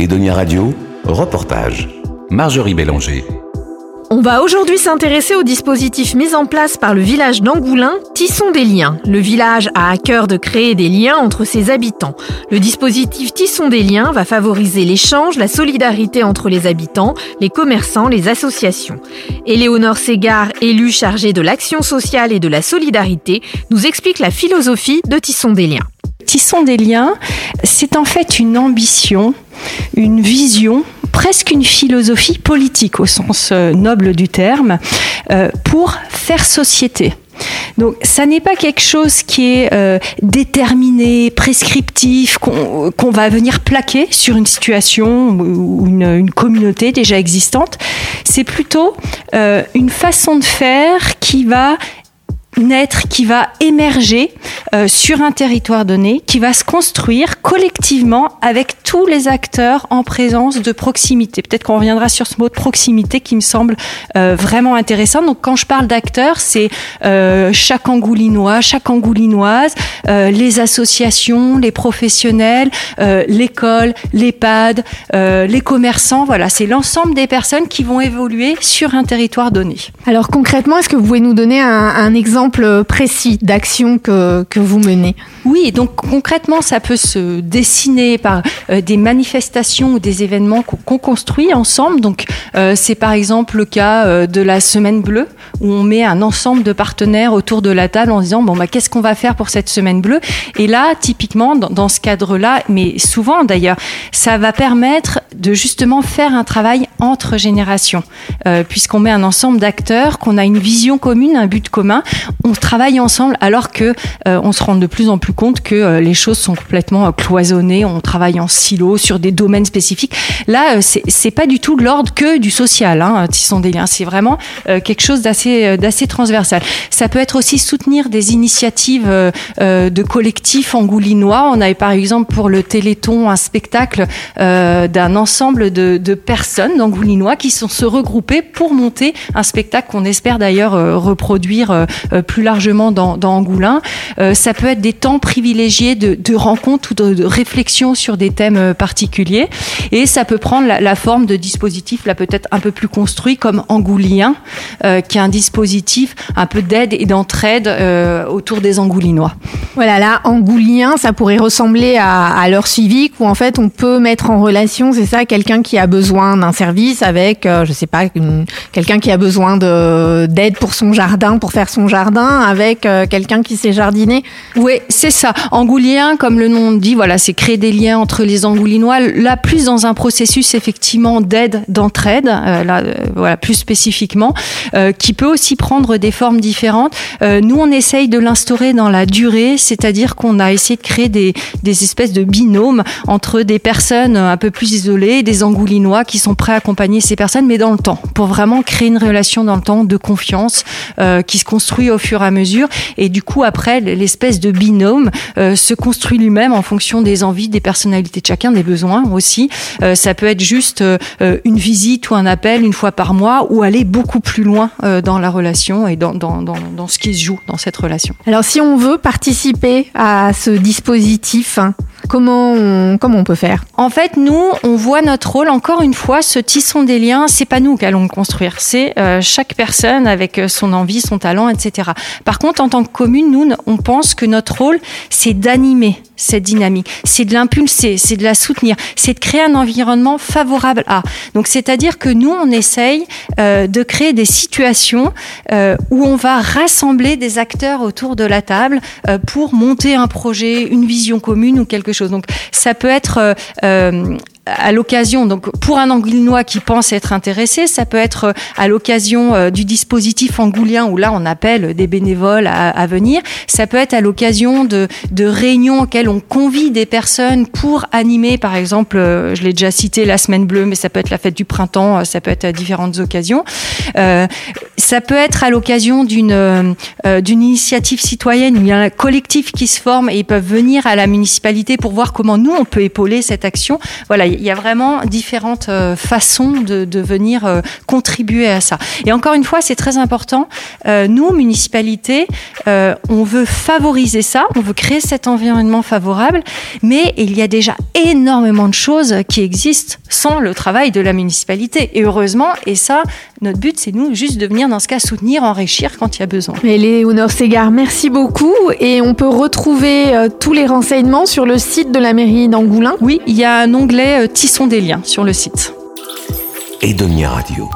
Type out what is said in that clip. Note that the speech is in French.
Edonia Radio, reportage. Marjorie Bélanger. On va aujourd'hui s'intéresser au dispositif mis en place par le village d'Angoulin, Tissons des liens. Le village a à cœur de créer des liens entre ses habitants. Le dispositif Tissons des liens va favoriser l'échange, la solidarité entre les habitants, les commerçants, les associations. Éléonore Ségard, élue chargée de l'action sociale et de la solidarité, nous explique la philosophie de Tissons des liens. Tissons des liens, c'est en fait une ambition, une vision presque une philosophie politique au sens euh, noble du terme, euh, pour faire société. Donc, ça n'est pas quelque chose qui est euh, déterminé, prescriptif, qu'on va venir plaquer sur une situation ou une, communauté déjà existante. C'est plutôt une façon de faire qui va naître, qui va émerger euh, sur un territoire donné, qui va se construire collectivement avec tous les acteurs en présence de proximité. Peut-être qu'on reviendra sur ce mot de proximité qui me semble euh, vraiment intéressant. Donc quand je parle d'acteurs, c'est euh, chaque Angoulinois, chaque Angoulinoise, les associations, les professionnels, l'école, l'EHPAD, les commerçants. Voilà, c'est l'ensemble des personnes qui vont évoluer sur un territoire donné. Alors concrètement, est-ce que vous pouvez nous donner un, un exemple précis d'action que, que vous menez Oui, donc concrètement, ça peut se dessiner par euh, des manifestations ou des événements qu'on construit ensemble. Donc, euh, c'est par exemple le cas euh, de la Semaine Bleue, où on met un ensemble de partenaires autour de la table en disant bon bah qu'est-ce qu'on va faire pour cette Semaine Bleue? Et là, typiquement, dans, dans ce cadre-là, mais souvent d'ailleurs, ça va permettre de justement faire un travail entre générations, puisqu'on met un ensemble d'acteurs, qu'on a une vision commune, un but commun on travaille ensemble alors que euh, on se rend de plus en plus compte que euh, les choses sont complètement euh, cloisonnées, on travaille en silo sur des domaines spécifiques. Là, c'est pas du tout l'ordre que du social, hein, sont des liens. C'est vraiment quelque chose d'assez d'assez transversal. Ça peut être aussi soutenir des initiatives de collectifs angoulinois. On avait par exemple pour le Téléthon un spectacle d'un ensemble de, de personnes d'angoulinois qui sont se regrouper pour monter un spectacle qu'on espère d'ailleurs reproduire plus largement dans, Angoulin. Euh, ça peut être des temps privilégiés de, rencontres ou de, réflexion sur des thèmes euh, particuliers. Et ça peut prendre la, forme de dispositifs là peut-être un peu plus construits comme Angoulien, euh, qui est un dispositif un peu d'aide et d'entraide autour des Angoulinois. Voilà, là, Angoulien, ça pourrait ressembler à, à l'heure civique où en fait on peut mettre en relation, c'est ça, quelqu'un qui a besoin d'un service avec, je sais pas, quelqu'un qui a besoin d'aide pour son jardin, pour faire son jardin avec euh, quelqu'un qui sait jardiner Oui, c'est ça. Angoulien, comme le nom dit, voilà, c'est créer des liens entre les Angoulinois. Là, plus dans un processus effectivement d'aide, d'entraide, euh, là, euh, voilà, plus spécifiquement, qui peut aussi prendre des formes différentes. nous, on essaye de l'instaurer dans la durée, c'est-à-dire qu'on a essayé de créer des espèces de binômes entre des personnes un peu plus isolées, des Angoulinois qui sont prêts à accompagner ces personnes, mais dans le temps, pour vraiment créer une relation dans le temps de confiance qui se construit au fur et à mesure. Et du coup, après, l'espèce de binôme euh, se construit lui-même en fonction des envies, des personnalités de chacun, des besoins aussi. Euh, ça peut être juste euh, une visite ou un appel une fois par mois ou aller beaucoup plus loin dans la relation et dans, dans, dans, dans, ce qui se joue dans cette relation. Alors, si on veut participer à ce dispositif, hein, Comment on, comment on peut faire? En fait, nous, on voit notre rôle, encore une fois, ce tisson des liens, c'est pas nous qui allons le construire, c'est euh, chaque personne avec euh, son envie, son talent, etc. Par contre, en tant que commune, nous, on pense que notre rôle, c'est d'animer cette dynamique, c'est de l'impulser, c'est de la soutenir, c'est de créer un environnement favorable à. Donc, c'est-à-dire que nous, on essaye euh, de créer des situations où on va rassembler des acteurs autour de la table pour monter un projet, une vision commune ou quelque chose donc ça peut être euh, euh, à l'occasion, donc pour un Angoulinois qui pense être intéressé, ça peut être euh, à l'occasion euh, du dispositif angoulien où là on appelle des bénévoles à, venir. Ça peut être à l'occasion de, de, réunions auxquelles on convie des personnes pour animer, par exemple, euh, je l'ai déjà cité, la semaine bleue, mais ça peut être la fête du printemps, ça peut être différentes occasions. Ça peut être à l'occasion d'une d'une initiative citoyenne où il y a un collectif qui se forme et ils peuvent venir à la municipalité pour voir comment nous on peut épauler cette action. Voilà il y a vraiment différentes euh, façons de, de venir euh, contribuer à ça. Et encore une fois, c'est très important. Euh, nous, municipalité, euh, on veut favoriser ça, on veut créer cet environnement favorable, mais il y a déjà énormément de choses qui existent sans le travail de la municipalité. Et heureusement, et ça, notre but, c'est nous juste de venir dans ce cas soutenir, enrichir quand il y a besoin. Mais Léonore Ségard, merci beaucoup. Et on peut retrouver tous les renseignements sur le site de la mairie d'Angoulins. Oui, il y a un onglet Tissons des liens sur le site. Radio.